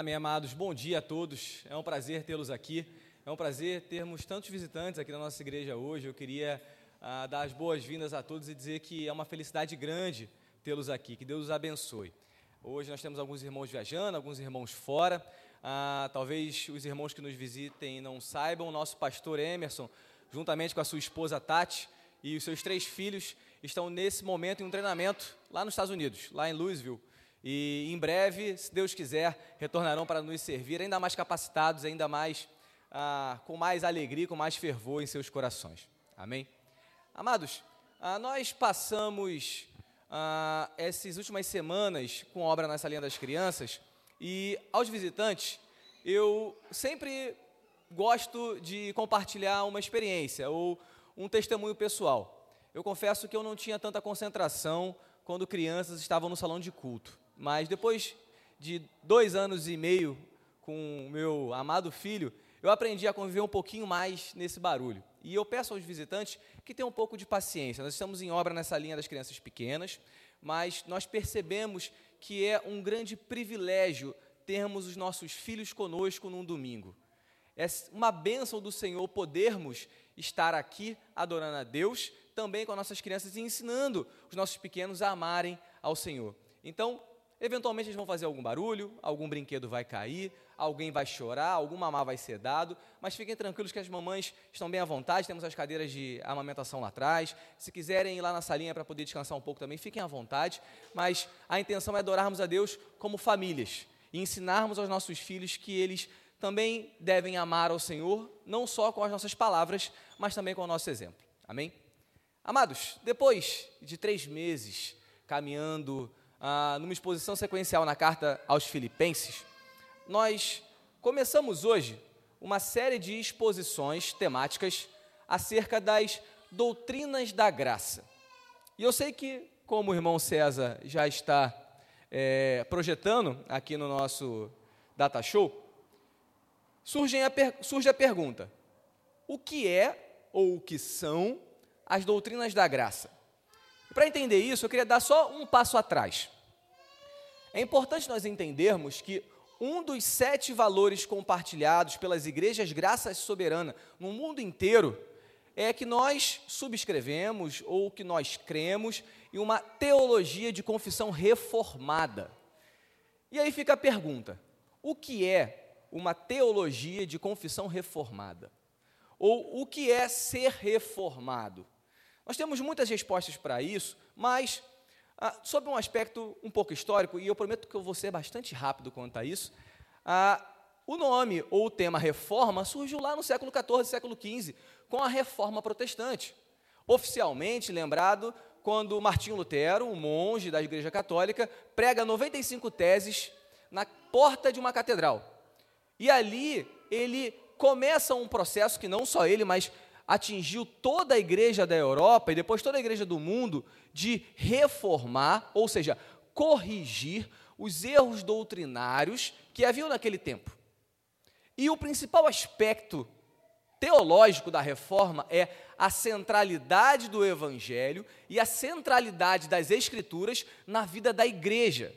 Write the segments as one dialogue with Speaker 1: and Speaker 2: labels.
Speaker 1: Amém, amados. Bom dia a todos. É um prazer tê-los aqui. É um prazer termos tantos visitantes aqui na nossa igreja hoje. Eu queria ah, dar as boas-vindas a todos e dizer que é uma felicidade grande tê-los aqui. Que Deus os abençoe. Hoje nós temos alguns irmãos viajando, alguns irmãos fora. Ah, talvez os irmãos que nos visitem não saibam, o nosso pastor Emerson, juntamente com a sua esposa Tati e os seus três filhos, estão nesse momento em um treinamento lá nos Estados Unidos, lá em Louisville. E em breve, se Deus quiser, retornarão para nos servir ainda mais capacitados, ainda mais ah, com mais alegria, com mais fervor em seus corações. Amém? Amados, ah, nós passamos ah, essas últimas semanas com obra nessa linha das crianças e aos visitantes eu sempre gosto de compartilhar uma experiência ou um testemunho pessoal. Eu confesso que eu não tinha tanta concentração quando crianças estavam no salão de culto. Mas depois de dois anos e meio com o meu amado filho, eu aprendi a conviver um pouquinho mais nesse barulho. E eu peço aos visitantes que tenham um pouco de paciência. Nós estamos em obra nessa linha das crianças pequenas, mas nós percebemos que é um grande privilégio termos os nossos filhos conosco num domingo. É uma bênção do Senhor podermos estar aqui adorando a Deus, também com as nossas crianças e ensinando os nossos pequenos a amarem ao Senhor. Então, Eventualmente eles vão fazer algum barulho, algum brinquedo vai cair, alguém vai chorar, algum mamar vai ser dado, mas fiquem tranquilos que as mamães estão bem à vontade, temos as cadeiras de amamentação lá atrás. Se quiserem ir lá na salinha para poder descansar um pouco também, fiquem à vontade, mas a intenção é adorarmos a Deus como famílias e ensinarmos aos nossos filhos que eles também devem amar ao Senhor, não só com as nossas palavras, mas também com o nosso exemplo. Amém? Amados, depois de três meses caminhando ah, numa exposição sequencial na carta aos Filipenses, nós começamos hoje uma série de exposições temáticas acerca das doutrinas da graça. E eu sei que, como o irmão César já está é, projetando aqui no nosso Data Show, surge a, surge a pergunta: o que é ou o que são as doutrinas da graça? Para entender isso, eu queria dar só um passo atrás. É importante nós entendermos que um dos sete valores compartilhados pelas igrejas graças soberana no mundo inteiro é que nós subscrevemos ou que nós cremos em uma teologia de confissão reformada. E aí fica a pergunta: o que é uma teologia de confissão reformada? Ou o que é ser reformado? Nós temos muitas respostas para isso, mas ah, sobre um aspecto um pouco histórico, e eu prometo que eu vou ser bastante rápido quanto a isso, ah, o nome ou o tema reforma surgiu lá no século XIV, século XV, com a reforma protestante. Oficialmente lembrado quando Martinho Lutero, um monge da Igreja Católica, prega 95 teses na porta de uma catedral. E ali ele começa um processo que não só ele, mas atingiu toda a igreja da Europa e depois toda a igreja do mundo de reformar, ou seja, corrigir os erros doutrinários que haviam naquele tempo. E o principal aspecto teológico da reforma é a centralidade do evangelho e a centralidade das escrituras na vida da igreja.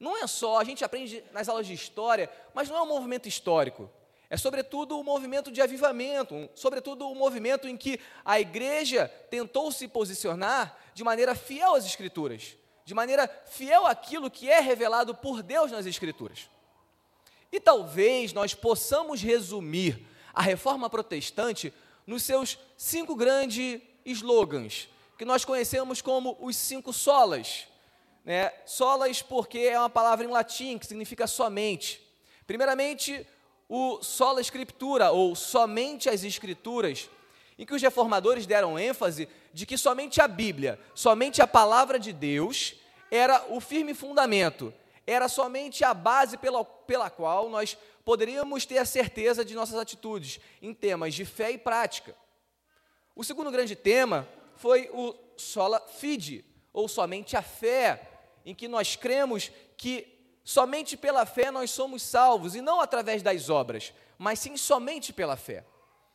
Speaker 1: Não é só, a gente aprende nas aulas de história, mas não é um movimento histórico. É sobretudo o movimento de avivamento, sobretudo o movimento em que a igreja tentou se posicionar de maneira fiel às Escrituras, de maneira fiel àquilo que é revelado por Deus nas Escrituras. E talvez nós possamos resumir a reforma protestante nos seus cinco grandes slogans, que nós conhecemos como os cinco solas. Né? Solas porque é uma palavra em latim que significa somente. Primeiramente, o sola escritura, ou somente as escrituras, em que os reformadores deram ênfase de que somente a Bíblia, somente a palavra de Deus, era o firme fundamento, era somente a base pela, pela qual nós poderíamos ter a certeza de nossas atitudes em temas de fé e prática. O segundo grande tema foi o sola fide, ou somente a fé, em que nós cremos que Somente pela fé nós somos salvos, e não através das obras, mas sim somente pela fé.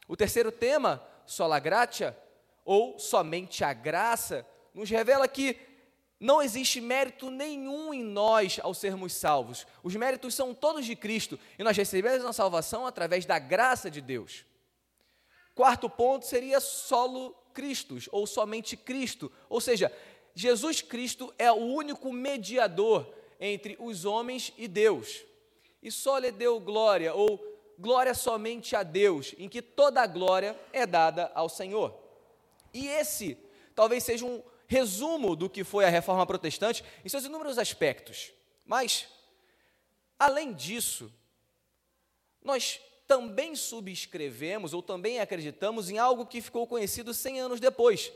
Speaker 1: O terceiro tema, sola gratia, ou somente a graça, nos revela que não existe mérito nenhum em nós ao sermos salvos. Os méritos são todos de Cristo e nós recebemos a salvação através da graça de Deus. Quarto ponto seria solo Cristos, ou somente Cristo. Ou seja, Jesus Cristo é o único mediador entre os homens e Deus. E só lhe deu glória, ou glória somente a Deus, em que toda a glória é dada ao Senhor. E esse talvez seja um resumo do que foi a reforma protestante em seus inúmeros aspectos. Mas, além disso, nós também subscrevemos ou também acreditamos em algo que ficou conhecido 100 anos depois,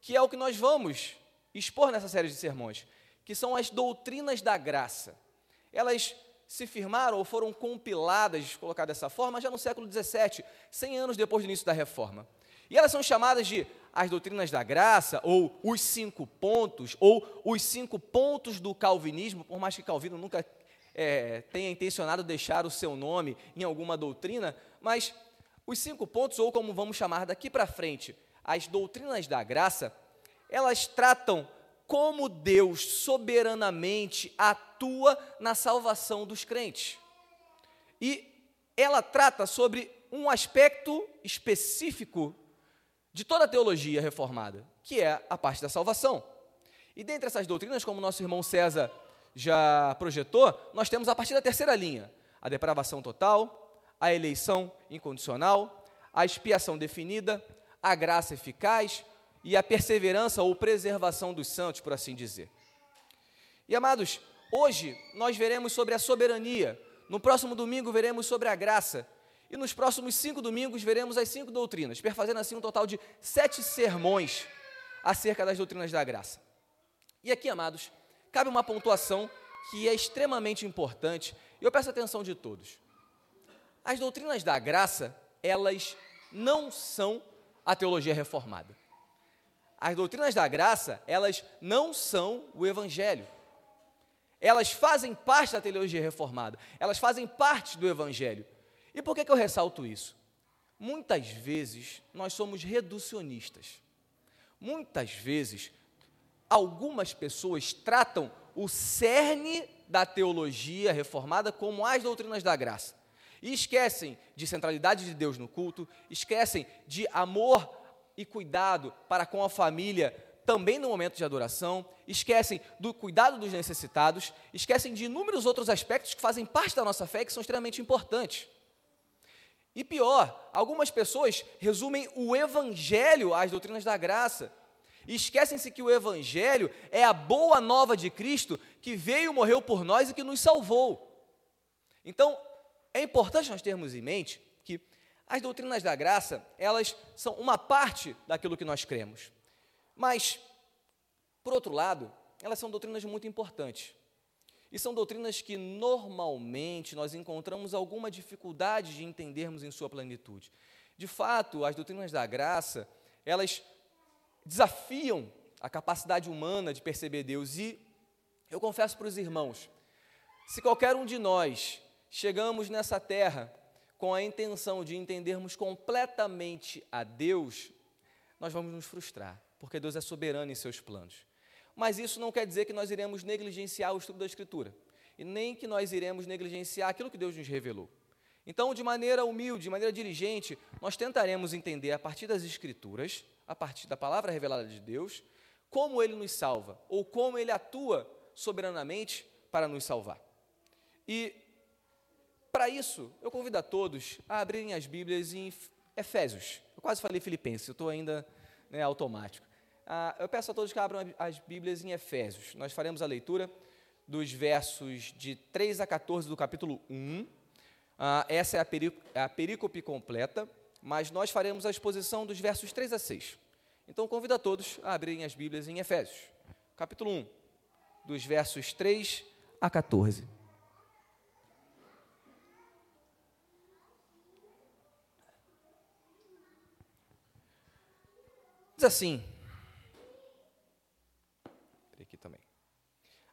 Speaker 1: que é o que nós vamos expor nessa série de sermões, que são as doutrinas da graça. Elas se firmaram ou foram compiladas, colocar dessa forma, já no século XVII, 100 anos depois do início da reforma. E elas são chamadas de as doutrinas da graça, ou os cinco pontos, ou os cinco pontos do calvinismo, por mais que Calvino nunca é, tenha intencionado deixar o seu nome em alguma doutrina, mas os cinco pontos, ou como vamos chamar daqui para frente, as doutrinas da graça, elas tratam como Deus soberanamente atua na salvação dos crentes. E ela trata sobre um aspecto específico de toda a teologia reformada, que é a parte da salvação. E dentre essas doutrinas, como nosso irmão César já projetou, nós temos a partir da terceira linha: a depravação total, a eleição incondicional, a expiação definida, a graça eficaz e a perseverança ou preservação dos santos, por assim dizer. E amados, hoje nós veremos sobre a soberania, no próximo domingo veremos sobre a graça, e nos próximos cinco domingos veremos as cinco doutrinas, perfazendo assim um total de sete sermões acerca das doutrinas da graça. E aqui, amados, cabe uma pontuação que é extremamente importante, e eu peço atenção de todos. As doutrinas da graça, elas não são a teologia reformada. As doutrinas da graça, elas não são o evangelho. Elas fazem parte da teologia reformada, elas fazem parte do evangelho. E por que, que eu ressalto isso? Muitas vezes nós somos reducionistas. Muitas vezes, algumas pessoas tratam o cerne da teologia reformada como as doutrinas da graça. E esquecem de centralidade de Deus no culto, esquecem de amor e cuidado para com a família também no momento de adoração, esquecem do cuidado dos necessitados, esquecem de inúmeros outros aspectos que fazem parte da nossa fé que são extremamente importantes. E pior, algumas pessoas resumem o Evangelho às doutrinas da graça. Esquecem-se que o Evangelho é a boa nova de Cristo que veio, morreu por nós e que nos salvou. Então, é importante nós termos em mente as doutrinas da graça, elas são uma parte daquilo que nós cremos. Mas, por outro lado, elas são doutrinas muito importantes. E são doutrinas que normalmente nós encontramos alguma dificuldade de entendermos em sua plenitude. De fato, as doutrinas da graça, elas desafiam a capacidade humana de perceber Deus. E eu confesso para os irmãos, se qualquer um de nós chegamos nessa terra com a intenção de entendermos completamente a Deus, nós vamos nos frustrar, porque Deus é soberano em seus planos mas isso não quer dizer que nós iremos negligenciar o estudo da Escritura, e nem que nós iremos negligenciar aquilo que Deus nos revelou. Então, de maneira humilde, de maneira diligente, nós tentaremos entender a partir das Escrituras, a partir da palavra revelada de Deus, como Ele nos salva, ou como Ele atua soberanamente para nos salvar. E, para isso, eu convido a todos a abrirem as Bíblias em Efésios. Eu quase falei Filipenses, eu estou ainda né, automático. Ah, eu peço a todos que abram as Bíblias em Efésios. Nós faremos a leitura dos versos de 3 a 14 do capítulo 1. Ah, essa é a, é a perícope completa, mas nós faremos a exposição dos versos 3 a 6. Então, convido a todos a abrirem as Bíblias em Efésios, capítulo 1, dos versos 3 a 14. Diz assim: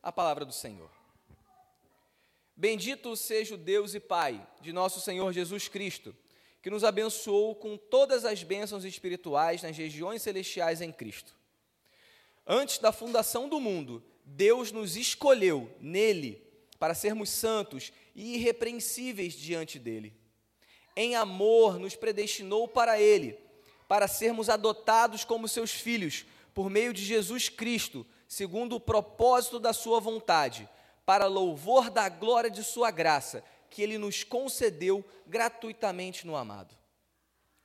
Speaker 1: a palavra do Senhor. Bendito seja o Deus e Pai de nosso Senhor Jesus Cristo, que nos abençoou com todas as bênçãos espirituais nas regiões celestiais em Cristo. Antes da fundação do mundo, Deus nos escolheu nele para sermos santos e irrepreensíveis diante dele. Em amor, nos predestinou para ele, para sermos adotados como seus filhos, por meio de Jesus Cristo, segundo o propósito da sua vontade, para louvor da glória de sua graça, que ele nos concedeu gratuitamente no amado.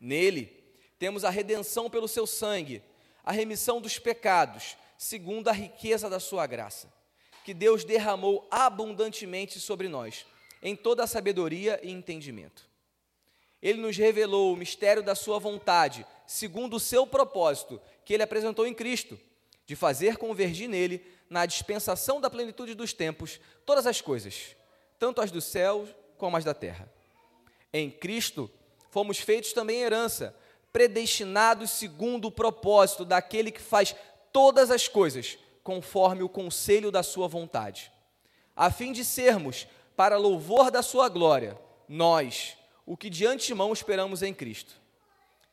Speaker 1: Nele, temos a redenção pelo seu sangue, a remissão dos pecados, segundo a riqueza da sua graça, que Deus derramou abundantemente sobre nós, em toda a sabedoria e entendimento. Ele nos revelou o mistério da sua vontade, segundo o seu propósito, que ele apresentou em Cristo, de fazer convergir nele, na dispensação da plenitude dos tempos, todas as coisas, tanto as do céu como as da terra. Em Cristo, fomos feitos também herança, predestinados segundo o propósito daquele que faz todas as coisas conforme o conselho da sua vontade, a fim de sermos, para louvor da sua glória, nós, o que de antemão esperamos em Cristo.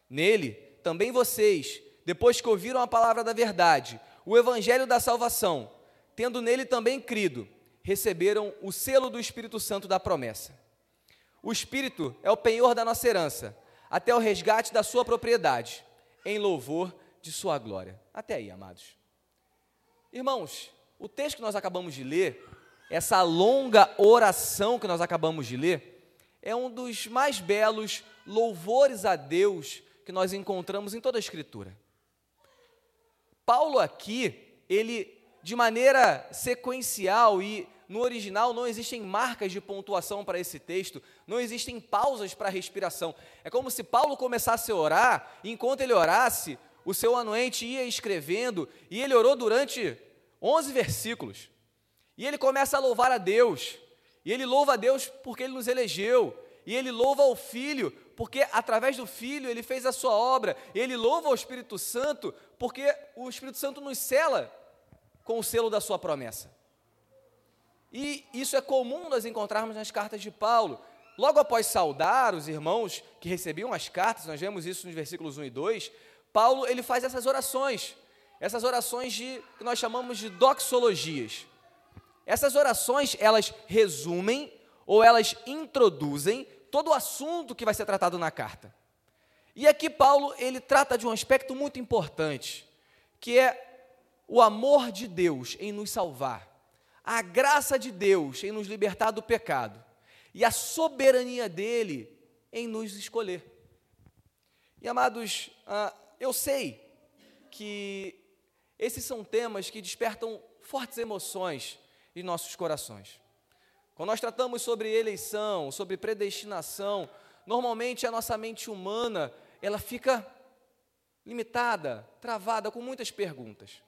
Speaker 1: Nele, também vocês, depois que ouviram a palavra da verdade, o evangelho da salvação, tendo nele também crido, receberam o selo do Espírito Santo da promessa. O Espírito é o penhor da nossa herança, até o resgate da sua propriedade, em louvor de sua glória. Até aí, amados. Irmãos, o texto que nós acabamos de ler, essa longa oração que nós acabamos de ler, é um dos mais belos louvores a Deus que nós encontramos em toda a Escritura. Paulo aqui, ele de maneira sequencial e no original não existem marcas de pontuação para esse texto, não existem pausas para respiração. É como se Paulo começasse a orar, e enquanto ele orasse, o seu anuente ia escrevendo, e ele orou durante 11 versículos. E ele começa a louvar a Deus, e ele louva a Deus porque ele nos elegeu, e ele louva o Filho, porque através do Filho ele fez a sua obra, e ele louva o Espírito Santo, porque o Espírito Santo nos cela com o selo da sua promessa. E isso é comum nós encontrarmos nas cartas de Paulo. Logo após saudar os irmãos que recebiam as cartas, nós vemos isso nos versículos 1 e 2, Paulo ele faz essas orações, essas orações de, que nós chamamos de doxologias. Essas orações, elas resumem ou elas introduzem todo o assunto que vai ser tratado na carta. E aqui Paulo, ele trata de um aspecto muito importante, que é o amor de Deus em nos salvar a graça de Deus em nos libertar do pecado e a soberania dele em nos escolher. E amados, ah, eu sei que esses são temas que despertam fortes emoções em nossos corações. Quando nós tratamos sobre eleição, sobre predestinação, normalmente a nossa mente humana, ela fica limitada, travada com muitas perguntas.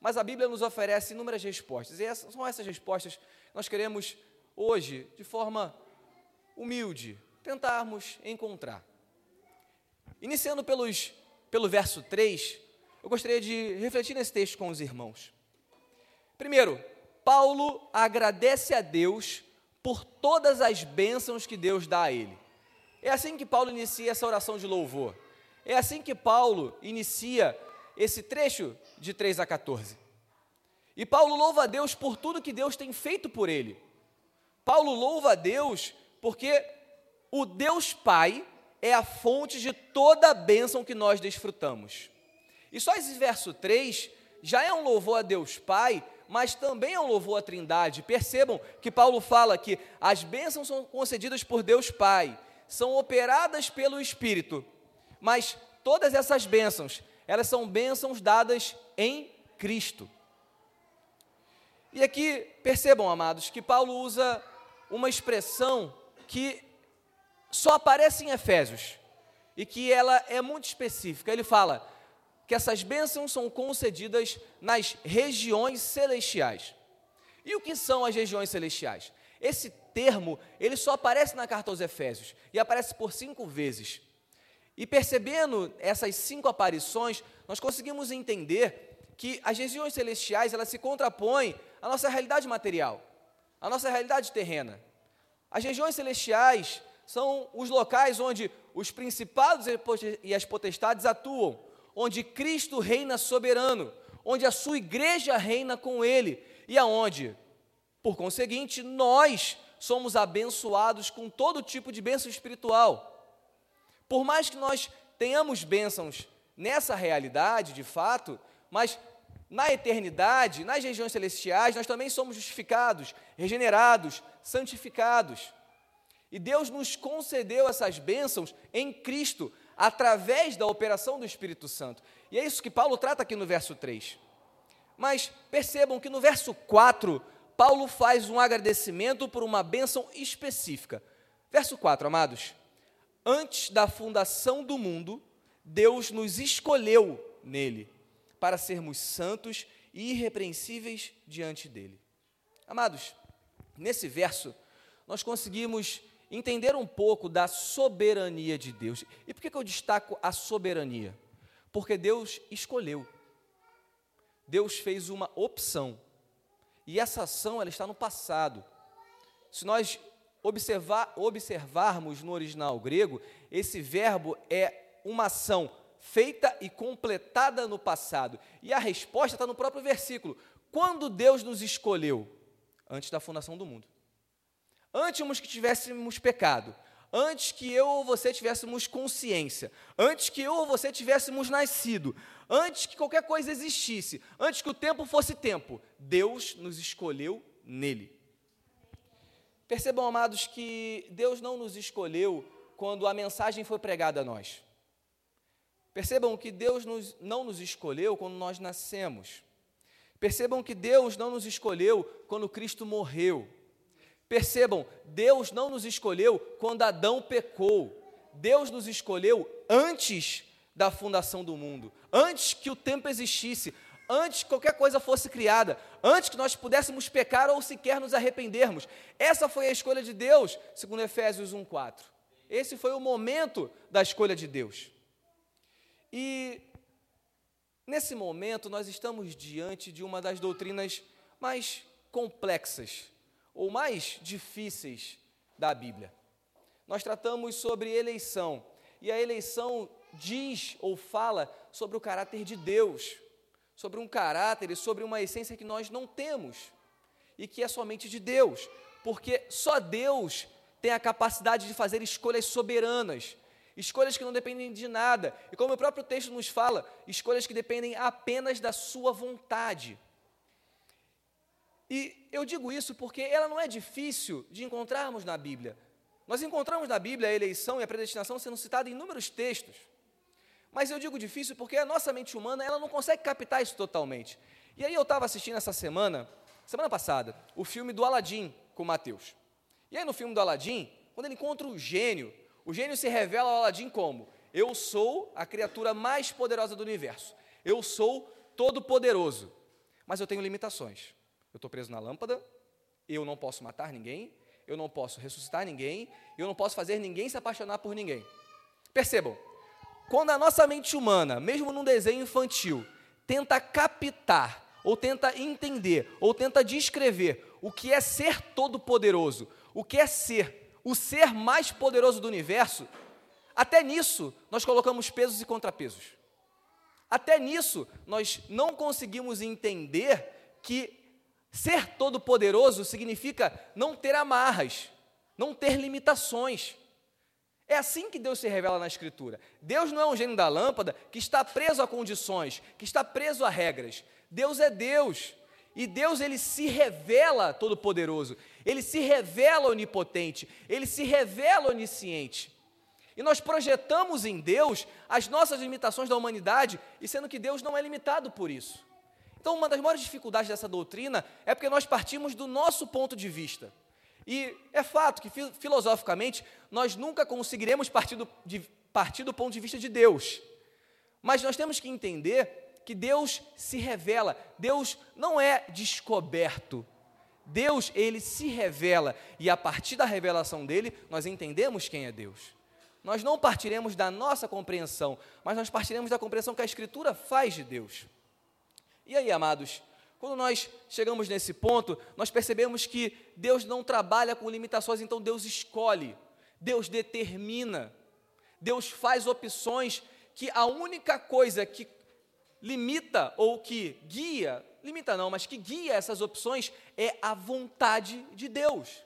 Speaker 1: Mas a Bíblia nos oferece inúmeras respostas, e essas, são essas respostas que nós queremos hoje, de forma humilde, tentarmos encontrar. Iniciando pelos, pelo verso 3, eu gostaria de refletir nesse texto com os irmãos. Primeiro, Paulo agradece a Deus por todas as bênçãos que Deus dá a ele. É assim que Paulo inicia essa oração de louvor. É assim que Paulo inicia esse trecho de 3 a 14. E Paulo louva a Deus por tudo que Deus tem feito por ele. Paulo louva a Deus porque o Deus Pai é a fonte de toda a bênção que nós desfrutamos. E só esse verso 3 já é um louvor a Deus Pai, mas também é um louvor à Trindade. Percebam que Paulo fala que as bênçãos são concedidas por Deus Pai, são operadas pelo Espírito, mas todas essas bênçãos elas são bênçãos dadas em Cristo. E aqui, percebam, amados, que Paulo usa uma expressão que só aparece em Efésios e que ela é muito específica. Ele fala que essas bênçãos são concedidas nas regiões celestiais. E o que são as regiões celestiais? Esse termo, ele só aparece na carta aos Efésios e aparece por cinco vezes. E percebendo essas cinco aparições, nós conseguimos entender que as regiões celestiais elas se contrapõem à nossa realidade material, à nossa realidade terrena. As regiões celestiais são os locais onde os principados e as potestades atuam, onde Cristo reina soberano, onde a sua igreja reina com ele e aonde, por conseguinte, nós somos abençoados com todo tipo de bênção espiritual. Por mais que nós tenhamos bênçãos nessa realidade, de fato, mas na eternidade, nas regiões celestiais, nós também somos justificados, regenerados, santificados. E Deus nos concedeu essas bênçãos em Cristo, através da operação do Espírito Santo. E é isso que Paulo trata aqui no verso 3. Mas percebam que no verso 4, Paulo faz um agradecimento por uma bênção específica. Verso 4, amados. Antes da fundação do mundo, Deus nos escolheu nele para sermos santos e irrepreensíveis diante dele. Amados, nesse verso, nós conseguimos entender um pouco da soberania de Deus. E por que, que eu destaco a soberania? Porque Deus escolheu. Deus fez uma opção. E essa ação ela está no passado. Se nós observar, observarmos no original grego, esse verbo é uma ação feita e completada no passado. E a resposta está no próprio versículo. Quando Deus nos escolheu? Antes da fundação do mundo antes que tivéssemos pecado, antes que eu ou você tivéssemos consciência, antes que eu ou você tivéssemos nascido, antes que qualquer coisa existisse, antes que o tempo fosse tempo, Deus nos escolheu nele. Percebam, amados, que Deus não nos escolheu quando a mensagem foi pregada a nós. Percebam que Deus nos, não nos escolheu quando nós nascemos. Percebam que Deus não nos escolheu quando Cristo morreu. Percebam, Deus não nos escolheu quando Adão pecou. Deus nos escolheu antes da fundação do mundo, antes que o tempo existisse, antes que qualquer coisa fosse criada, antes que nós pudéssemos pecar ou sequer nos arrependermos. Essa foi a escolha de Deus, segundo Efésios 1:4. Esse foi o momento da escolha de Deus. E nesse momento nós estamos diante de uma das doutrinas mais complexas ou mais difíceis da Bíblia. Nós tratamos sobre eleição, e a eleição diz ou fala sobre o caráter de Deus, sobre um caráter e sobre uma essência que nós não temos e que é somente de Deus, porque só Deus tem a capacidade de fazer escolhas soberanas, escolhas que não dependem de nada, e como o próprio texto nos fala, escolhas que dependem apenas da Sua vontade. E eu digo isso porque ela não é difícil de encontrarmos na Bíblia. Nós encontramos na Bíblia a eleição e a predestinação sendo citada em inúmeros textos. Mas eu digo difícil porque a nossa mente humana ela não consegue captar isso totalmente. E aí eu estava assistindo essa semana, semana passada, o filme do Aladim com Mateus. E aí no filme do Aladim, quando ele encontra o gênio, o gênio se revela ao Aladim como: Eu sou a criatura mais poderosa do universo. Eu sou todo poderoso, mas eu tenho limitações. Eu estou preso na lâmpada, eu não posso matar ninguém, eu não posso ressuscitar ninguém, eu não posso fazer ninguém se apaixonar por ninguém. Percebam, quando a nossa mente humana, mesmo num desenho infantil, tenta captar, ou tenta entender, ou tenta descrever o que é ser todo-poderoso, o que é ser o ser mais poderoso do universo, até nisso nós colocamos pesos e contrapesos. Até nisso nós não conseguimos entender que Ser todo-poderoso significa não ter amarras, não ter limitações. É assim que Deus se revela na Escritura. Deus não é um gênio da lâmpada que está preso a condições, que está preso a regras. Deus é Deus. E Deus ele se revela todo-poderoso, ele se revela onipotente, ele se revela onisciente. E nós projetamos em Deus as nossas limitações da humanidade, e sendo que Deus não é limitado por isso. Então, uma das maiores dificuldades dessa doutrina é porque nós partimos do nosso ponto de vista. E é fato que, filosoficamente, nós nunca conseguiremos partir do, de, partir do ponto de vista de Deus. Mas nós temos que entender que Deus se revela, Deus não é descoberto. Deus, ele se revela, e a partir da revelação dele, nós entendemos quem é Deus. Nós não partiremos da nossa compreensão, mas nós partiremos da compreensão que a Escritura faz de Deus. E aí, amados, quando nós chegamos nesse ponto, nós percebemos que Deus não trabalha com limitações, então Deus escolhe, Deus determina, Deus faz opções que a única coisa que limita ou que guia, limita não, mas que guia essas opções é a vontade de Deus.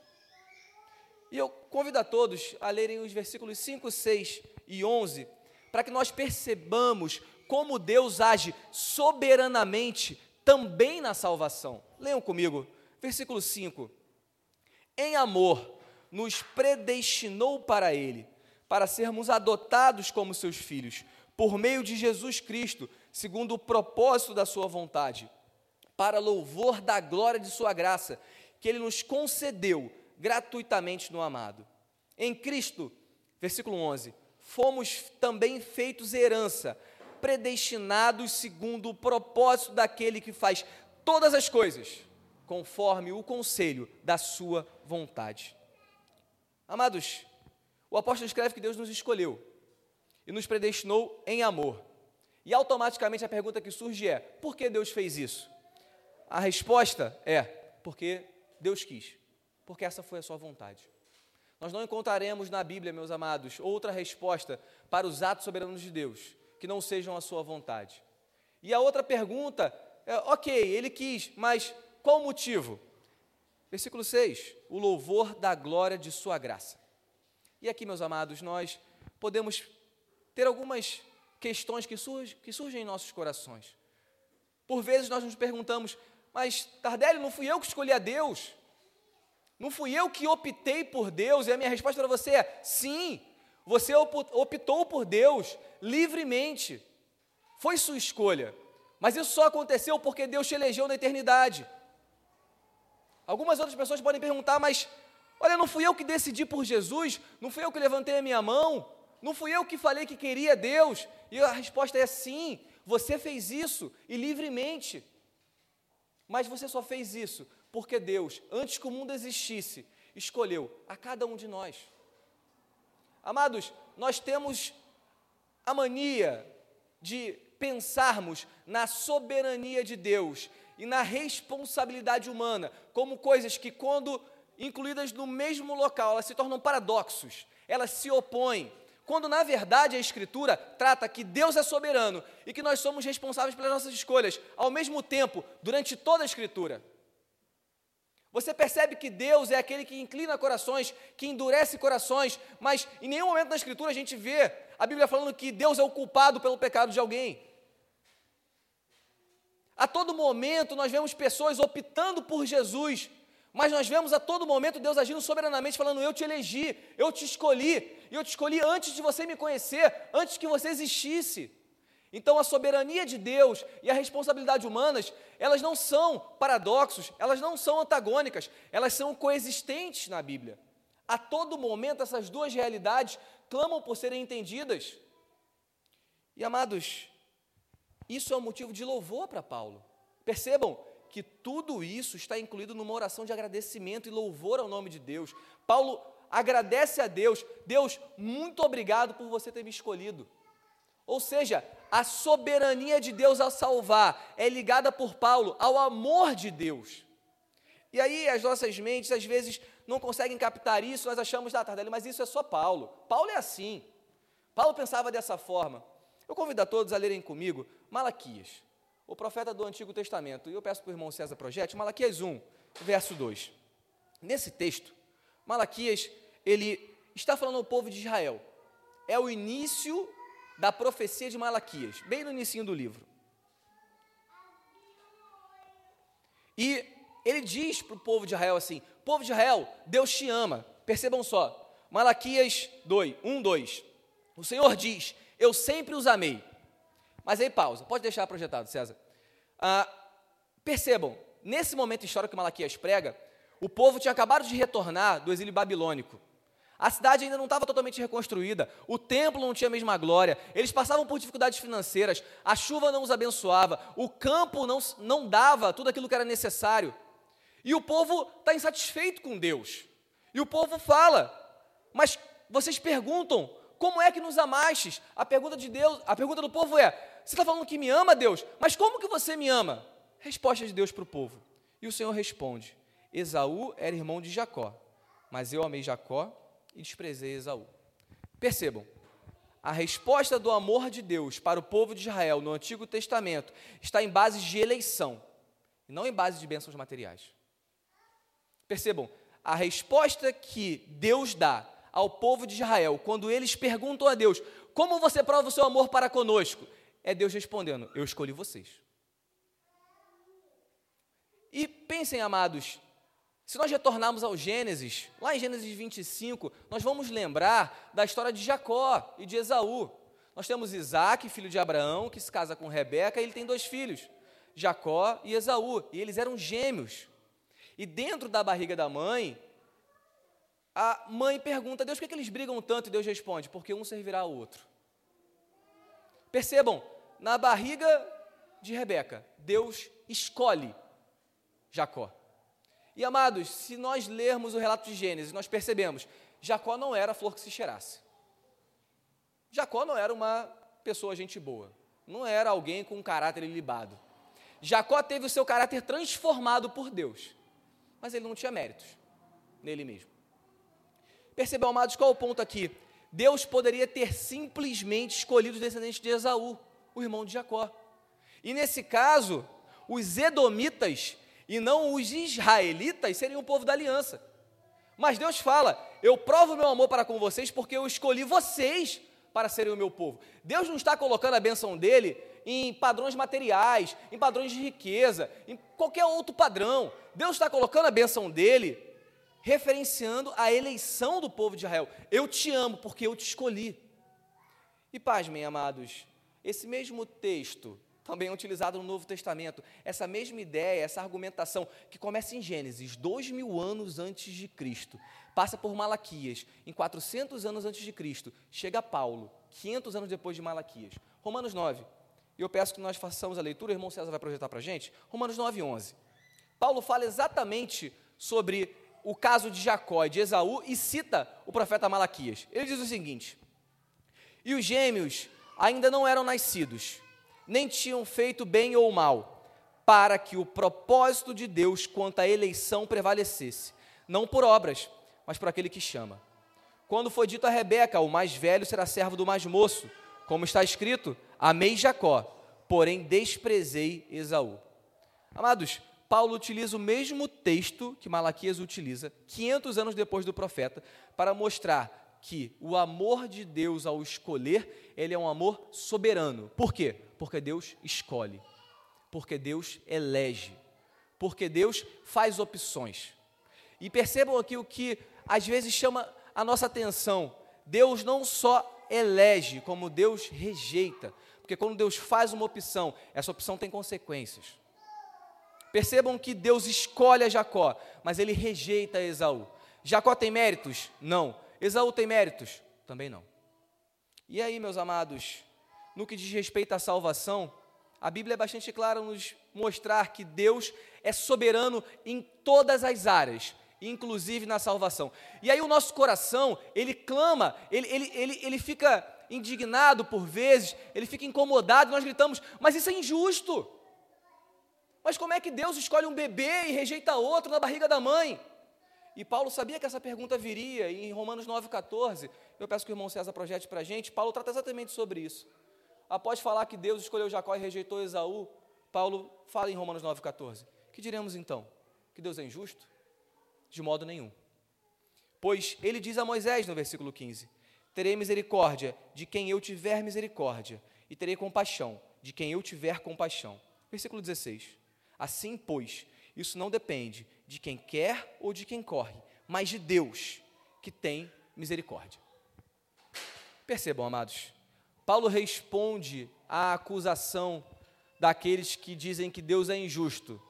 Speaker 1: E eu convido a todos a lerem os versículos 5, 6 e 11, para que nós percebamos como Deus age soberanamente também na salvação. Leiam comigo, versículo 5. Em amor, nos predestinou para Ele, para sermos adotados como seus filhos, por meio de Jesus Cristo, segundo o propósito da Sua vontade, para louvor da glória de Sua graça, que Ele nos concedeu gratuitamente no amado. Em Cristo, versículo 11, fomos também feitos herança, predestinados segundo o propósito daquele que faz todas as coisas, conforme o conselho da sua vontade. Amados, o apóstolo escreve que Deus nos escolheu e nos predestinou em amor. E automaticamente a pergunta que surge é: por que Deus fez isso? A resposta é: porque Deus quis porque essa foi a sua vontade. Nós não encontraremos na Bíblia, meus amados, outra resposta para os atos soberanos de Deus que não sejam a sua vontade. E a outra pergunta é: ok, ele quis, mas qual o motivo? Versículo 6: o louvor da glória de sua graça. E aqui, meus amados, nós podemos ter algumas questões que, surgem, que surgem em nossos corações. Por vezes nós nos perguntamos, mas Tardelli, não fui eu que escolhi a Deus? Não fui eu que optei por Deus, e a minha resposta para você é: sim, você optou por Deus livremente. Foi sua escolha. Mas isso só aconteceu porque Deus te elegeu na eternidade. Algumas outras pessoas podem perguntar, mas olha, não fui eu que decidi por Jesus, não fui eu que levantei a minha mão, não fui eu que falei que queria Deus. E a resposta é sim, você fez isso e livremente. Mas você só fez isso porque Deus, antes que o mundo existisse, escolheu a cada um de nós. Amados, nós temos a mania de pensarmos na soberania de Deus e na responsabilidade humana como coisas que, quando incluídas no mesmo local, elas se tornam paradoxos, elas se opõem, quando na verdade a Escritura trata que Deus é soberano e que nós somos responsáveis pelas nossas escolhas, ao mesmo tempo, durante toda a Escritura. Você percebe que Deus é aquele que inclina corações, que endurece corações, mas em nenhum momento na Escritura a gente vê a Bíblia falando que Deus é o culpado pelo pecado de alguém. A todo momento nós vemos pessoas optando por Jesus, mas nós vemos a todo momento Deus agindo soberanamente, falando: Eu te elegi, eu te escolhi, e eu te escolhi antes de você me conhecer, antes que você existisse. Então, a soberania de Deus e a responsabilidade humanas, elas não são paradoxos, elas não são antagônicas, elas são coexistentes na Bíblia. A todo momento, essas duas realidades clamam por serem entendidas. E, amados, isso é um motivo de louvor para Paulo. Percebam que tudo isso está incluído numa oração de agradecimento e louvor ao nome de Deus. Paulo agradece a Deus, Deus, muito obrigado por você ter me escolhido. Ou seja, a soberania de Deus ao salvar é ligada por Paulo ao amor de Deus. E aí as nossas mentes às vezes não conseguem captar isso, nós achamos, ah, Tardelli, mas isso é só Paulo. Paulo é assim. Paulo pensava dessa forma. Eu convido a todos a lerem comigo Malaquias, o profeta do Antigo Testamento. E eu peço para o irmão César Projete, Malaquias 1, verso 2. Nesse texto, Malaquias, ele está falando ao povo de Israel. É o início da profecia de Malaquias, bem no início do livro. E ele diz para o povo de Israel assim: Povo de Israel, Deus te ama. Percebam só, Malaquias 2, 1, 2. O Senhor diz: Eu sempre os amei. Mas aí pausa, pode deixar projetado, César. Ah, percebam, nesse momento histórico que Malaquias prega, o povo tinha acabado de retornar do exílio babilônico. A cidade ainda não estava totalmente reconstruída, o templo não tinha a mesma glória, eles passavam por dificuldades financeiras, a chuva não os abençoava, o campo não, não dava tudo aquilo que era necessário. E o povo está insatisfeito com Deus. E o povo fala, mas vocês perguntam, como é que nos amastes? A pergunta de Deus, a pergunta do povo é: você está falando que me ama, Deus? Mas como que você me ama? Resposta de Deus para o povo. E o Senhor responde: Esaú era irmão de Jacó, mas eu amei Jacó e desprezei Esaú. Percebam, a resposta do amor de Deus para o povo de Israel no Antigo Testamento está em base de eleição, e não em base de bênçãos materiais. Percebam, a resposta que Deus dá ao povo de Israel, quando eles perguntam a Deus: Como você prova o seu amor para conosco? É Deus respondendo: Eu escolhi vocês. E pensem, amados, se nós retornarmos ao Gênesis, lá em Gênesis 25, nós vamos lembrar da história de Jacó e de Esaú. Nós temos Isaac, filho de Abraão, que se casa com Rebeca, e ele tem dois filhos, Jacó e Esaú, e eles eram gêmeos. E dentro da barriga da mãe, a mãe pergunta: Deus, por que, eles brigam tanto? E Deus responde: Porque um servirá ao outro. Percebam, na barriga de Rebeca, Deus escolhe Jacó. E amados, se nós lermos o relato de Gênesis, nós percebemos: Jacó não era flor que se cheirasse. Jacó não era uma pessoa gente boa. Não era alguém com um caráter ilibado. Jacó teve o seu caráter transformado por Deus. Mas ele não tinha méritos nele mesmo. Percebam, amados, qual é o ponto aqui? Deus poderia ter simplesmente escolhido os descendentes de Esaú, o irmão de Jacó. E nesse caso, os edomitas e não os israelitas seriam o povo da aliança. Mas Deus fala: Eu provo meu amor para com vocês porque eu escolhi vocês para serem o meu povo. Deus não está colocando a benção dele em padrões materiais, em padrões de riqueza, em qualquer outro padrão. Deus está colocando a benção dele referenciando a eleição do povo de Israel. Eu te amo porque eu te escolhi. E pasmem, amados, esse mesmo texto também é utilizado no Novo Testamento. Essa mesma ideia, essa argumentação, que começa em Gênesis, dois mil anos antes de Cristo, passa por Malaquias, em 400 anos antes de Cristo, chega Paulo, 500 anos depois de Malaquias. Romanos 9. E eu peço que nós façamos a leitura, o irmão César vai projetar para a gente. Romanos 9, 11. Paulo fala exatamente sobre o caso de Jacó e de Esaú e cita o profeta Malaquias. Ele diz o seguinte: E os gêmeos ainda não eram nascidos nem tinham feito bem ou mal, para que o propósito de Deus quanto à eleição prevalecesse, não por obras, mas por aquele que chama. Quando foi dito a Rebeca, o mais velho será servo do mais moço, como está escrito, amei Jacó, porém desprezei Esaú. Amados, Paulo utiliza o mesmo texto que Malaquias utiliza, 500 anos depois do profeta, para mostrar que o amor de Deus ao escolher, ele é um amor soberano. Por quê? Porque Deus escolhe. Porque Deus elege. Porque Deus faz opções. E percebam aqui o que às vezes chama a nossa atenção. Deus não só elege, como Deus rejeita. Porque quando Deus faz uma opção, essa opção tem consequências. Percebam que Deus escolhe a Jacó, mas ele rejeita Esaú. Jacó tem méritos? Não. Esaú tem méritos? Também não. E aí, meus amados, no que diz respeito à salvação, a Bíblia é bastante clara nos mostrar que Deus é soberano em todas as áreas, inclusive na salvação. E aí o nosso coração, ele clama, ele, ele, ele, ele fica indignado por vezes, ele fica incomodado, nós gritamos, mas isso é injusto. Mas como é que Deus escolhe um bebê e rejeita outro na barriga da mãe? E Paulo sabia que essa pergunta viria, e em Romanos 9,14, eu peço que o irmão César projete para a gente, Paulo trata exatamente sobre isso. Após falar que Deus escolheu Jacó e rejeitou Esaú, Paulo fala em Romanos 9,14. Que diremos então? Que Deus é injusto? De modo nenhum. Pois ele diz a Moisés no versículo 15: Terei misericórdia de quem eu tiver misericórdia, e terei compaixão de quem eu tiver compaixão. Versículo 16: Assim, pois, isso não depende de quem quer ou de quem corre, mas de Deus, que tem misericórdia. Percebam, amados, Paulo responde à acusação daqueles que dizem que Deus é injusto,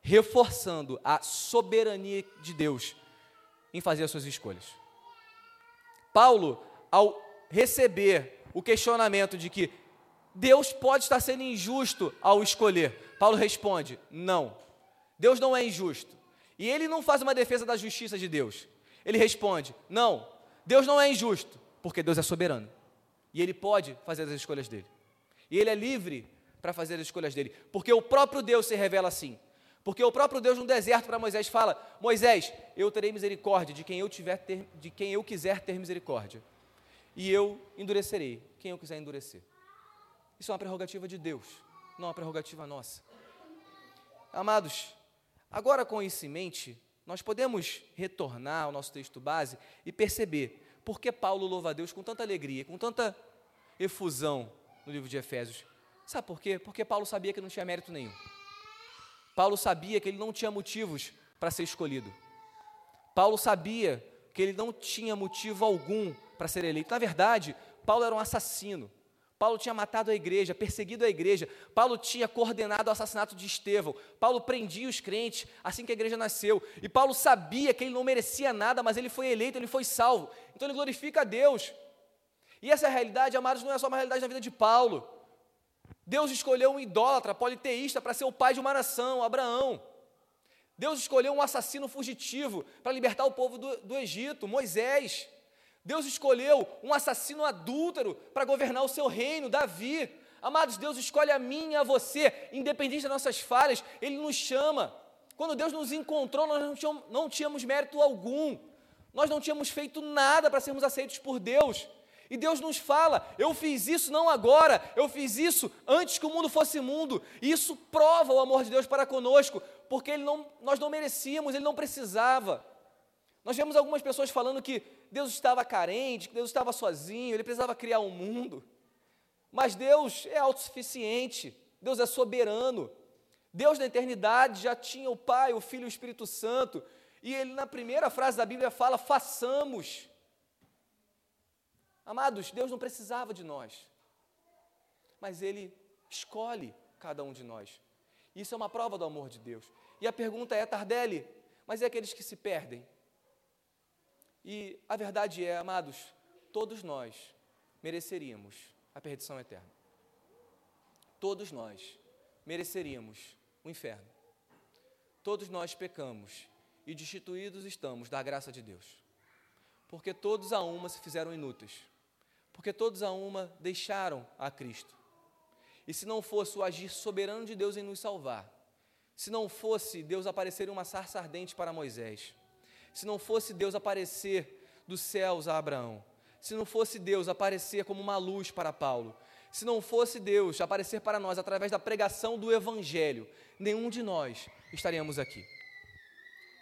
Speaker 1: reforçando a soberania de Deus em fazer as suas escolhas. Paulo, ao receber o questionamento de que Deus pode estar sendo injusto ao escolher, Paulo responde: não, Deus não é injusto. E ele não faz uma defesa da justiça de Deus. Ele responde: Não, Deus não é injusto, porque Deus é soberano. E ele pode fazer as escolhas dele. E ele é livre para fazer as escolhas dele, porque o próprio Deus se revela assim. Porque o próprio Deus no deserto para Moisés fala: Moisés, eu terei misericórdia de quem eu tiver ter, de quem eu quiser ter misericórdia. e eu endurecerei quem eu quiser endurecer. Isso é uma prerrogativa de Deus, não uma prerrogativa nossa. Amados, agora com isso em mente, nós podemos retornar ao nosso texto base e perceber por que Paulo louva a Deus com tanta alegria, com tanta efusão no livro de Efésios. Sabe por quê? Porque Paulo sabia que não tinha mérito nenhum. Paulo sabia que ele não tinha motivos para ser escolhido. Paulo sabia que ele não tinha motivo algum para ser eleito. Na verdade, Paulo era um assassino. Paulo tinha matado a igreja, perseguido a igreja. Paulo tinha coordenado o assassinato de Estevão. Paulo prendia os crentes assim que a igreja nasceu. E Paulo sabia que ele não merecia nada, mas ele foi eleito, ele foi salvo. Então ele glorifica a Deus. E essa realidade, amados, não é só uma realidade na vida de Paulo. Deus escolheu um idólatra, politeísta, para ser o pai de uma nação, Abraão. Deus escolheu um assassino fugitivo para libertar o povo do, do Egito, Moisés. Deus escolheu um assassino adúltero para governar o seu reino, Davi. Amados, Deus escolhe a mim e a você, independente das nossas falhas, Ele nos chama. Quando Deus nos encontrou, nós não tínhamos, não tínhamos mérito algum, nós não tínhamos feito nada para sermos aceitos por Deus. E Deus nos fala: eu fiz isso não agora, eu fiz isso antes que o mundo fosse mundo. E isso prova o amor de Deus para conosco, porque não, nós não merecíamos, Ele não precisava. Nós vemos algumas pessoas falando que Deus estava carente, que Deus estava sozinho, Ele precisava criar um mundo. Mas Deus é autossuficiente, Deus é soberano. Deus na eternidade já tinha o Pai, o Filho e o Espírito Santo. E ele, na primeira frase da Bíblia, fala: façamos. Amados, Deus não precisava de nós, mas Ele escolhe cada um de nós. Isso é uma prova do amor de Deus. E a pergunta é, Tardelli, mas e aqueles que se perdem? E a verdade é, amados, todos nós mereceríamos a perdição eterna. Todos nós mereceríamos o inferno. Todos nós pecamos e destituídos estamos da graça de Deus. Porque todos a uma se fizeram inúteis. Porque todos a uma deixaram a Cristo. E se não fosse o agir soberano de Deus em nos salvar, se não fosse Deus aparecer em uma sarça ardente para Moisés, se não fosse Deus aparecer dos céus a Abraão, se não fosse Deus aparecer como uma luz para Paulo, se não fosse Deus aparecer para nós através da pregação do Evangelho, nenhum de nós estaríamos aqui.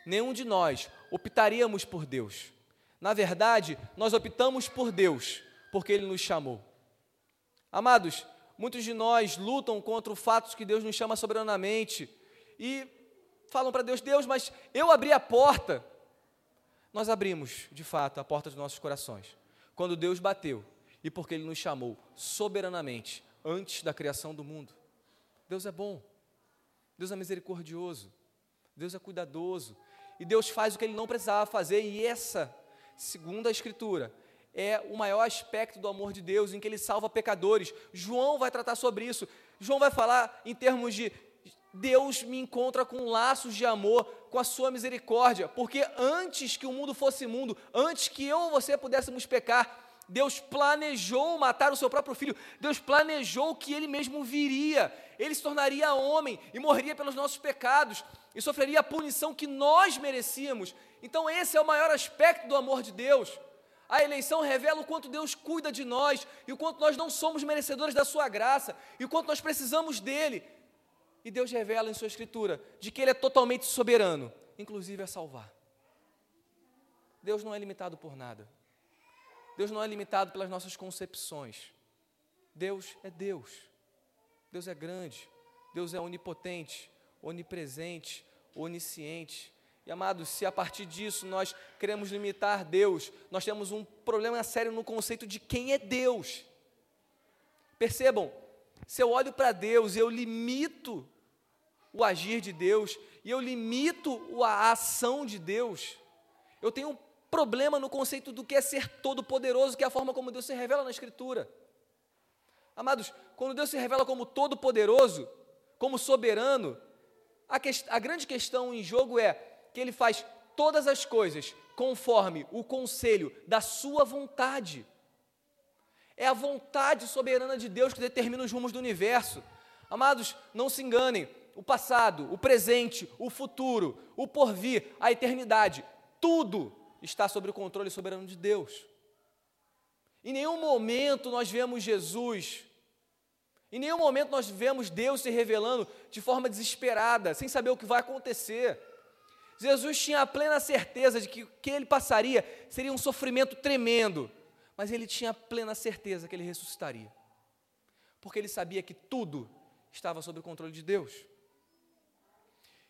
Speaker 1: Nenhum de nós optaríamos por Deus. Na verdade, nós optamos por Deus, porque Ele nos chamou. Amados, muitos de nós lutam contra o fato que Deus nos chama soberanamente e falam para Deus: Deus, mas eu abri a porta, nós abrimos, de fato, a porta dos nossos corações. Quando Deus bateu e porque Ele nos chamou soberanamente antes da criação do mundo. Deus é bom, Deus é misericordioso, Deus é cuidadoso e Deus faz o que Ele não precisava fazer, e essa, segundo a Escritura, é o maior aspecto do amor de Deus, em que Ele salva pecadores. João vai tratar sobre isso. João vai falar em termos de Deus me encontra com laços de amor, com a sua misericórdia, porque antes que o mundo fosse mundo, antes que eu ou você pudéssemos pecar, Deus planejou matar o seu próprio filho, Deus planejou que ele mesmo viria, ele se tornaria homem e morreria pelos nossos pecados e sofreria a punição que nós merecíamos. Então, esse é o maior aspecto do amor de Deus. A eleição revela o quanto Deus cuida de nós e o quanto nós não somos merecedores da sua graça e o quanto nós precisamos dele. E Deus revela em Sua Escritura de que Ele é totalmente soberano, inclusive a salvar. Deus não é limitado por nada. Deus não é limitado pelas nossas concepções. Deus é Deus. Deus é grande. Deus é onipotente, onipresente, onisciente. E amados, se a partir disso nós queremos limitar Deus, nós temos um problema sério no conceito de quem é Deus. Percebam, se eu olho para Deus e eu limito o agir de Deus, e eu limito a ação de Deus, eu tenho um problema no conceito do que é ser todo-poderoso, que é a forma como Deus se revela na Escritura. Amados, quando Deus se revela como todo-poderoso, como soberano, a, que, a grande questão em jogo é que Ele faz todas as coisas conforme o conselho da Sua vontade. É a vontade soberana de Deus que determina os rumos do universo. Amados, não se enganem. O passado, o presente, o futuro, o porvir, a eternidade, tudo está sob o controle soberano de Deus. Em nenhum momento nós vemos Jesus, em nenhum momento nós vemos Deus se revelando de forma desesperada, sem saber o que vai acontecer. Jesus tinha a plena certeza de que o que ele passaria seria um sofrimento tremendo, mas ele tinha a plena certeza que ele ressuscitaria, porque ele sabia que tudo estava sob o controle de Deus.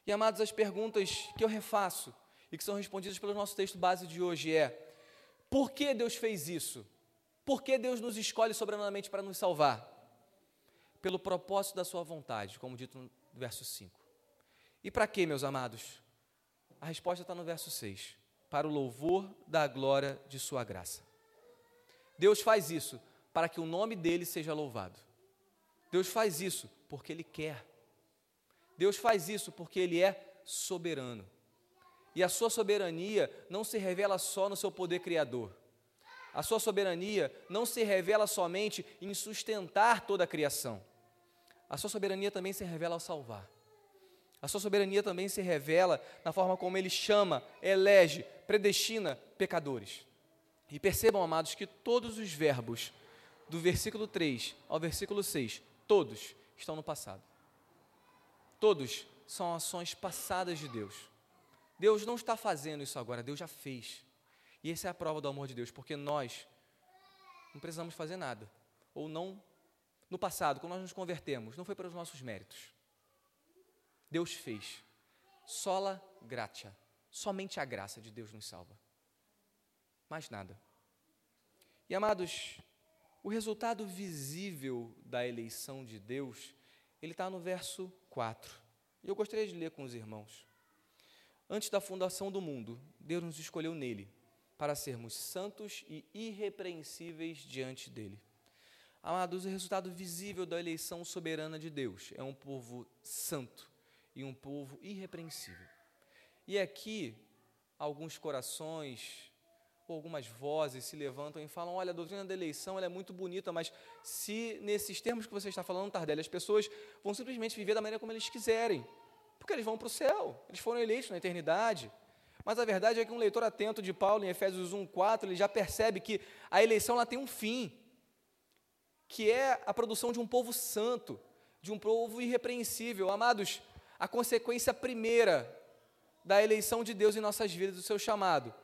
Speaker 1: E amados, as perguntas que eu refaço e que são respondidas pelo nosso texto base de hoje é: por que Deus fez isso? Por que Deus nos escolhe soberanamente para nos salvar? Pelo propósito da sua vontade, como dito no verso 5. E para quê, meus amados? A resposta está no verso 6. Para o louvor da glória de sua graça. Deus faz isso para que o nome dele seja louvado. Deus faz isso porque ele quer. Deus faz isso porque ele é soberano. E a sua soberania não se revela só no seu poder criador. A sua soberania não se revela somente em sustentar toda a criação. A sua soberania também se revela ao salvar. A sua soberania também se revela na forma como ele chama, elege, predestina pecadores. E percebam, amados, que todos os verbos do versículo 3 ao versículo 6, todos estão no passado. Todos são ações passadas de Deus. Deus não está fazendo isso agora, Deus já fez. E essa é a prova do amor de Deus, porque nós não precisamos fazer nada. Ou não, no passado, quando nós nos convertemos, não foi pelos nossos méritos. Deus fez. Sola gratia. Somente a graça de Deus nos salva. Mais nada. E amados, o resultado visível da eleição de Deus, ele está no verso 4. E eu gostaria de ler com os irmãos. Antes da fundação do mundo, Deus nos escolheu nele para sermos santos e irrepreensíveis diante dele. Amados, o resultado visível da eleição soberana de Deus é um povo santo e um povo irrepreensível. E aqui, alguns corações ou algumas vozes se levantam e falam: olha, a doutrina da eleição é muito bonita, mas se nesses termos que você está falando, Tardelli, as pessoas vão simplesmente viver da maneira como eles quiserem, porque eles vão para o céu, eles foram eleitos na eternidade. Mas a verdade é que um leitor atento de Paulo, em Efésios 1,4, ele já percebe que a eleição ela tem um fim, que é a produção de um povo santo, de um povo irrepreensível. Amados, a consequência primeira da eleição de Deus em nossas vidas, do seu chamado,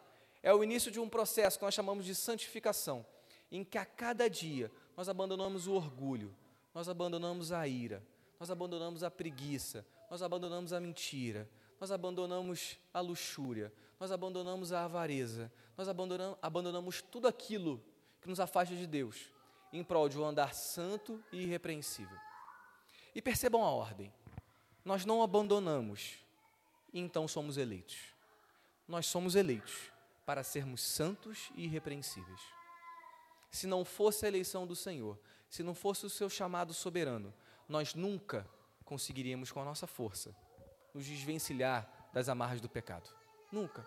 Speaker 1: é o início de um processo que nós chamamos de santificação, em que a cada dia nós abandonamos o orgulho, nós abandonamos a ira, nós abandonamos a preguiça, nós abandonamos a mentira, nós abandonamos a luxúria, nós abandonamos a avareza, nós abandonamos, abandonamos tudo aquilo que nos afasta de Deus, em prol de um andar santo e irrepreensível. E percebam a ordem: nós não abandonamos então somos eleitos. Nós somos eleitos para sermos santos e irrepreensíveis. Se não fosse a eleição do Senhor, se não fosse o seu chamado soberano, nós nunca conseguiríamos, com a nossa força, nos desvencilhar das amarras do pecado. Nunca.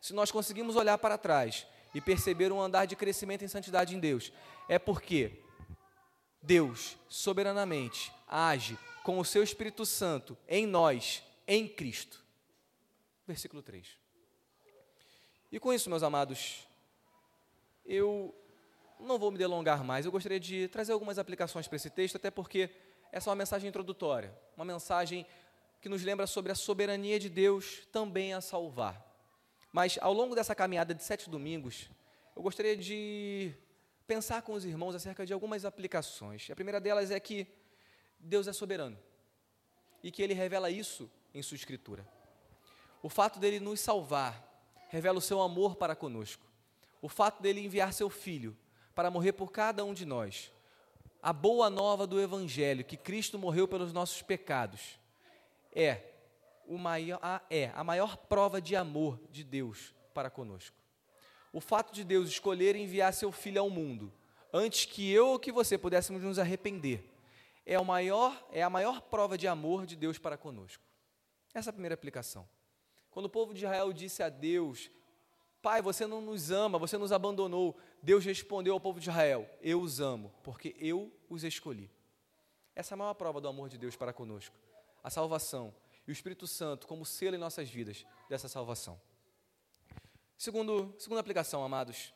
Speaker 1: Se nós conseguimos olhar para trás e perceber um andar de crescimento em santidade em Deus, é porque Deus soberanamente age com o seu Espírito Santo em nós, em Cristo. Versículo 3. E com isso, meus amados, eu não vou me delongar mais, eu gostaria de trazer algumas aplicações para esse texto, até porque essa é uma mensagem introdutória, uma mensagem que nos lembra sobre a soberania de Deus também a salvar. Mas ao longo dessa caminhada de sete domingos, eu gostaria de pensar com os irmãos acerca de algumas aplicações. A primeira delas é que Deus é soberano e que Ele revela isso em Sua Escritura. O fato dele nos salvar revela o seu amor para conosco. O fato dele enviar seu Filho para morrer por cada um de nós. A boa nova do Evangelho, que Cristo morreu pelos nossos pecados é, o maior, é a maior prova de amor de Deus para conosco. O fato de Deus escolher enviar seu filho ao mundo antes que eu ou que você pudéssemos nos arrepender é, o maior, é a maior prova de amor de Deus para conosco. Essa é a primeira aplicação. Quando o povo de Israel disse a Deus: Pai, você não nos ama, você nos abandonou. Deus respondeu ao povo de Israel: Eu os amo, porque eu os escolhi. Essa é a maior prova do amor de Deus para conosco a salvação e o Espírito Santo como selo em nossas vidas dessa salvação. Segundo, segunda aplicação, amados,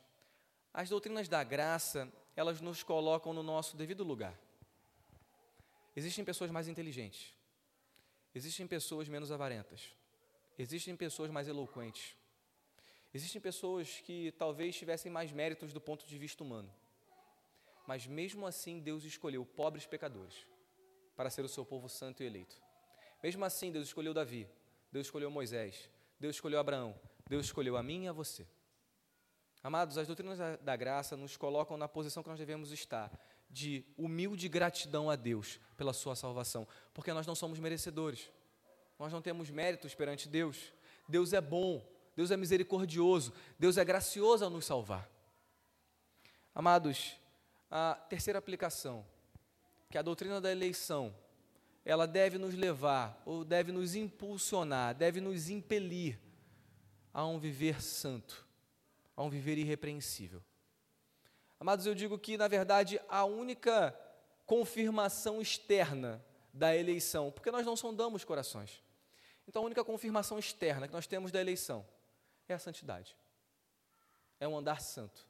Speaker 1: As doutrinas da graça, elas nos colocam no nosso devido lugar. Existem pessoas mais inteligentes, existem pessoas menos avarentas, existem pessoas mais eloquentes, existem pessoas que talvez tivessem mais méritos do ponto de vista humano. Mas mesmo assim, Deus escolheu pobres pecadores para ser o seu povo santo e eleito. Mesmo assim, Deus escolheu Davi, Deus escolheu Moisés, Deus escolheu Abraão, Deus escolheu a mim e a você. Amados, as doutrinas da graça nos colocam na posição que nós devemos estar, de humilde gratidão a Deus pela sua salvação, porque nós não somos merecedores, nós não temos méritos perante Deus. Deus é bom, Deus é misericordioso, Deus é gracioso ao nos salvar. Amados, a terceira aplicação, que a doutrina da eleição, ela deve nos levar, ou deve nos impulsionar, deve nos impelir a um viver santo, a um viver irrepreensível. Amados, eu digo que, na verdade, a única confirmação externa da eleição, porque nós não sondamos corações. Então, a única confirmação externa que nós temos da eleição é a santidade. É um andar santo.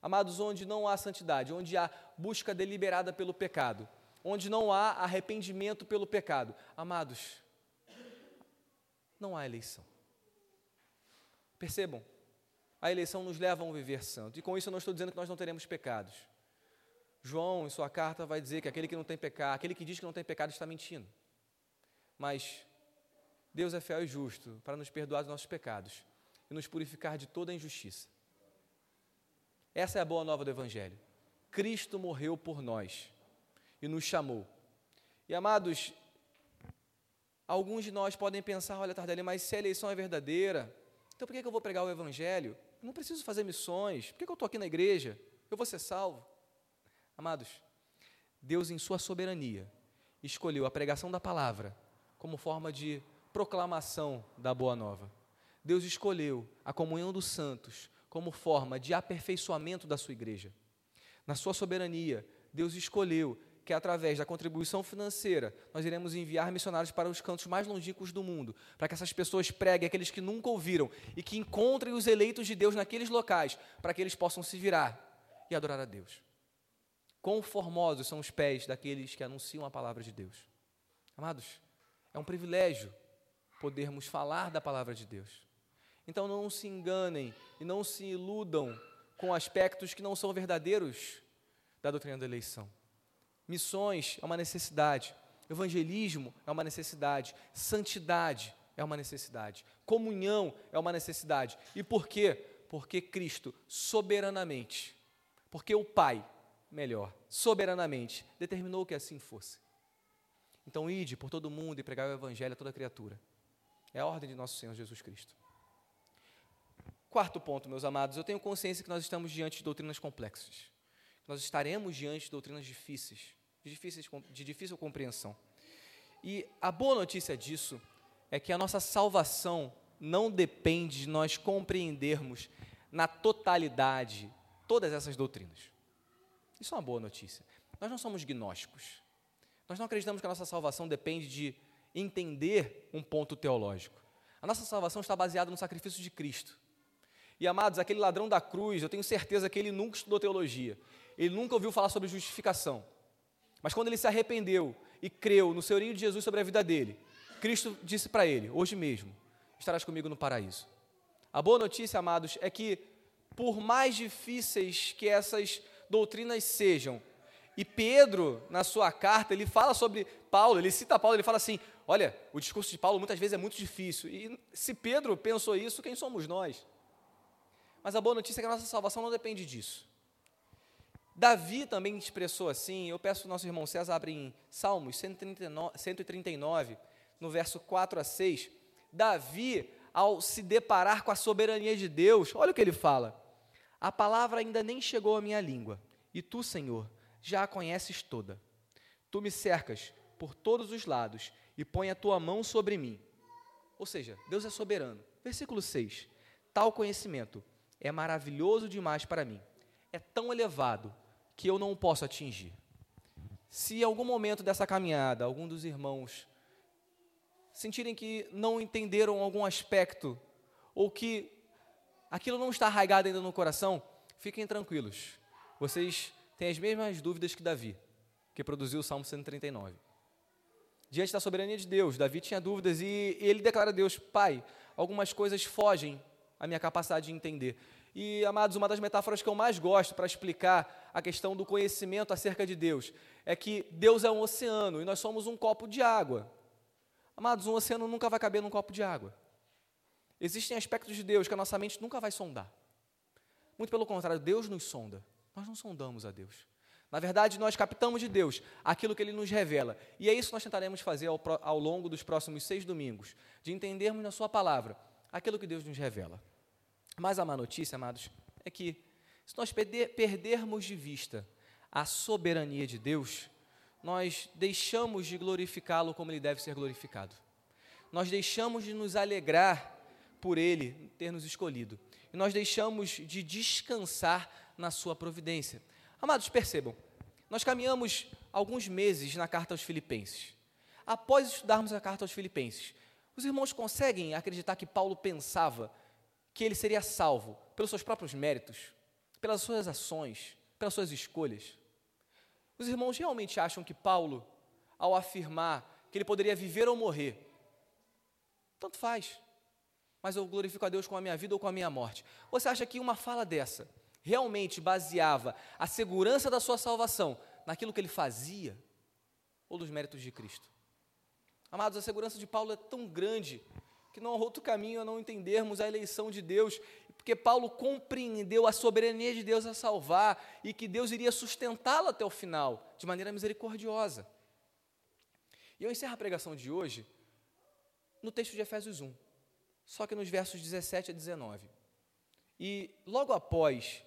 Speaker 1: Amados, onde não há santidade, onde há busca deliberada pelo pecado, onde não há arrependimento pelo pecado, amados, não há eleição. Percebam, a eleição nos leva a um viver santo. E com isso eu não estou dizendo que nós não teremos pecados. João, em sua carta, vai dizer que aquele que não tem pecado, aquele que diz que não tem pecado está mentindo. Mas Deus é fiel e justo para nos perdoar dos nossos pecados e nos purificar de toda injustiça. Essa é a boa nova do Evangelho. Cristo morreu por nós e nos chamou. E amados, alguns de nós podem pensar, olha, Tardelli, mas se a eleição é verdadeira, então por que, eu vou pregar o Evangelho? Eu não preciso fazer missões. Por que, eu estou aqui na igreja? Eu vou ser salvo. Amados, Deus, em Sua soberania, escolheu a pregação da palavra como forma de proclamação da boa nova. Deus escolheu a comunhão dos santos como forma de aperfeiçoamento da sua igreja. Na sua soberania, Deus escolheu que através da contribuição financeira nós iremos enviar missionários para os cantos mais longínquos do mundo, para que essas pessoas preguem aqueles que nunca ouviram e que encontrem os eleitos de Deus naqueles locais, para que eles possam se virar e adorar a Deus. Quão formosos são os pés daqueles que anunciam a palavra de Deus. Amados, é um privilégio podermos falar da palavra de Deus. Então não se enganem e não se iludam com aspectos que não são verdadeiros da doutrina da eleição. Missões é uma necessidade, evangelismo é uma necessidade, santidade é uma necessidade, comunhão é uma necessidade. E por quê? Porque Cristo soberanamente, porque o Pai, melhor, soberanamente, determinou que assim fosse. Então, ide por todo mundo e pregar o Evangelho a toda criatura. É a ordem de nosso Senhor Jesus Cristo. Quarto ponto, meus amados, eu tenho consciência que nós estamos diante de doutrinas complexas. Nós estaremos diante de doutrinas difíceis, de, difíceis, de difícil compreensão. E a boa notícia disso é que a nossa salvação não depende de nós compreendermos na totalidade todas essas doutrinas. Isso é uma boa notícia. Nós não somos gnósticos. Nós não acreditamos que a nossa salvação depende de entender um ponto teológico. A nossa salvação está baseada no sacrifício de Cristo. E amados, aquele ladrão da cruz, eu tenho certeza que ele nunca estudou teologia. Ele nunca ouviu falar sobre justificação. Mas quando ele se arrependeu e creu no senhorio de Jesus sobre a vida dele, Cristo disse para ele: Hoje mesmo estarás comigo no paraíso. A boa notícia, amados, é que por mais difíceis que essas doutrinas sejam, e Pedro, na sua carta, ele fala sobre Paulo, ele cita Paulo, ele fala assim: olha, o discurso de Paulo muitas vezes é muito difícil. E se Pedro pensou isso, quem somos nós? Mas a boa notícia é que a nossa salvação não depende disso. Davi também expressou assim, eu peço que o nosso irmão César abra em Salmos 139, 139, no verso 4 a 6. Davi, ao se deparar com a soberania de Deus, olha o que ele fala: A palavra ainda nem chegou à minha língua, e tu, Senhor, já a conheces toda. Tu me cercas por todos os lados e põe a tua mão sobre mim. Ou seja, Deus é soberano. Versículo 6. Tal conhecimento é maravilhoso demais para mim. É tão elevado que eu não o posso atingir. Se em algum momento dessa caminhada algum dos irmãos sentirem que não entenderam algum aspecto ou que aquilo não está arraigado ainda no coração, fiquem tranquilos. Vocês têm as mesmas dúvidas que Davi, que produziu o Salmo 139. Diante da soberania de Deus, Davi tinha dúvidas e ele declara a Deus: Pai, algumas coisas fogem à minha capacidade de entender. E, amados, uma das metáforas que eu mais gosto para explicar a questão do conhecimento acerca de Deus é que Deus é um oceano e nós somos um copo de água. Amados, um oceano nunca vai caber num copo de água. Existem aspectos de Deus que a nossa mente nunca vai sondar. Muito pelo contrário, Deus nos sonda. Nós não sondamos a Deus. Na verdade, nós captamos de Deus aquilo que Ele nos revela. E é isso que nós tentaremos fazer ao, ao longo dos próximos seis domingos, de entendermos na Sua palavra aquilo que Deus nos revela. Mas a má notícia, amados, é que se nós perder, perdermos de vista a soberania de Deus, nós deixamos de glorificá-lo como ele deve ser glorificado. Nós deixamos de nos alegrar por ele ter nos escolhido. E nós deixamos de descansar na sua providência. Amados, percebam, nós caminhamos alguns meses na carta aos Filipenses. Após estudarmos a carta aos Filipenses, os irmãos conseguem acreditar que Paulo pensava que ele seria salvo pelos seus próprios méritos, pelas suas ações, pelas suas escolhas? Os irmãos realmente acham que Paulo, ao afirmar que ele poderia viver ou morrer, tanto faz, mas eu glorifico a Deus com a minha vida ou com a minha morte. Você acha que uma fala dessa realmente baseava a segurança da sua salvação naquilo que ele fazia ou dos méritos de Cristo? Amados, a segurança de Paulo é tão grande que não há outro caminho a não entendermos a eleição de Deus porque Paulo compreendeu a soberania de Deus a salvar e que Deus iria sustentá-lo até o final, de maneira misericordiosa. E eu encerro a pregação de hoje no texto de Efésios 1, só que nos versos 17 a 19. E logo após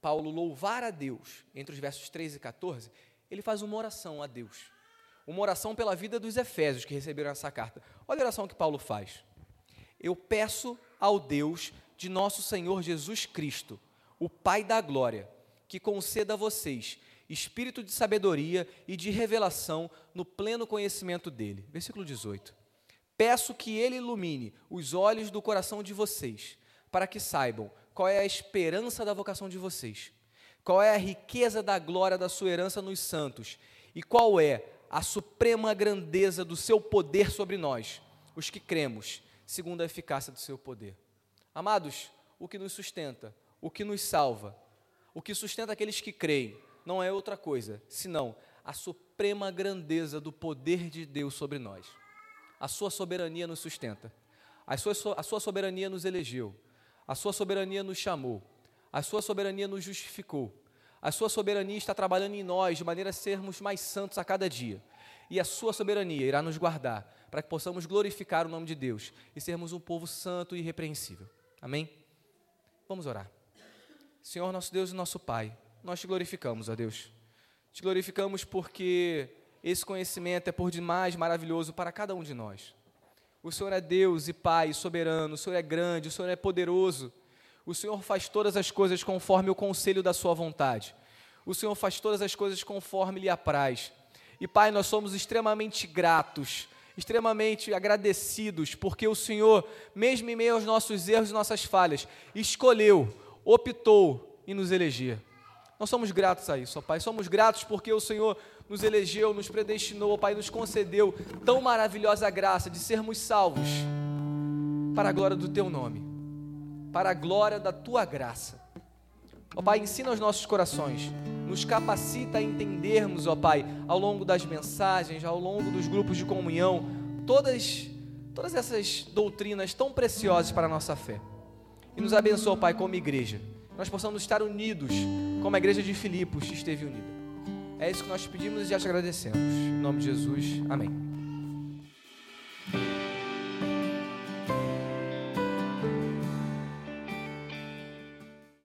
Speaker 1: Paulo louvar a Deus, entre os versos 13 e 14, ele faz uma oração a Deus. Uma oração pela vida dos Efésios que receberam essa carta. Olha a oração que Paulo faz. Eu peço ao Deus de nosso Senhor Jesus Cristo, o Pai da glória, que conceda a vocês espírito de sabedoria e de revelação no pleno conhecimento dele. Versículo 18. Peço que ele ilumine os olhos do coração de vocês, para que saibam qual é a esperança da vocação de vocês, qual é a riqueza da glória da sua herança nos santos e qual é a suprema grandeza do seu poder sobre nós, os que cremos, segundo a eficácia do seu poder. Amados, o que nos sustenta, o que nos salva, o que sustenta aqueles que creem, não é outra coisa, senão a suprema grandeza do poder de Deus sobre nós. A sua soberania nos sustenta, a sua, a sua soberania nos elegeu, a sua soberania nos chamou, a sua soberania nos justificou, a sua soberania está trabalhando em nós de maneira a sermos mais santos a cada dia. E a sua soberania irá nos guardar para que possamos glorificar o nome de Deus e sermos um povo santo e irrepreensível. Amém? Vamos orar. Senhor, nosso Deus e nosso Pai, nós te glorificamos, ó Deus. Te glorificamos porque esse conhecimento é por demais maravilhoso para cada um de nós. O Senhor é Deus e Pai soberano, o Senhor é grande, o Senhor é poderoso. O Senhor faz todas as coisas conforme o conselho da Sua vontade. O Senhor faz todas as coisas conforme lhe apraz. E Pai, nós somos extremamente gratos extremamente agradecidos, porque o Senhor, mesmo em meio aos nossos erros e nossas falhas, escolheu, optou em nos eleger. Nós somos gratos a isso, ó Pai. Somos gratos porque o Senhor nos elegeu, nos predestinou, ó Pai, nos concedeu tão maravilhosa graça de sermos salvos para a glória do Teu nome, para a glória da Tua graça. Ó Pai, ensina os nossos corações, nos capacita a entendermos, ó Pai, ao longo das mensagens, ao longo dos grupos de comunhão, todas, todas essas doutrinas tão preciosas para a nossa fé. E nos abençoa, Pai, como igreja. Nós possamos estar unidos, como a igreja de Filipos esteve unida. É isso que nós pedimos e já te agradecemos. Em nome de Jesus, amém.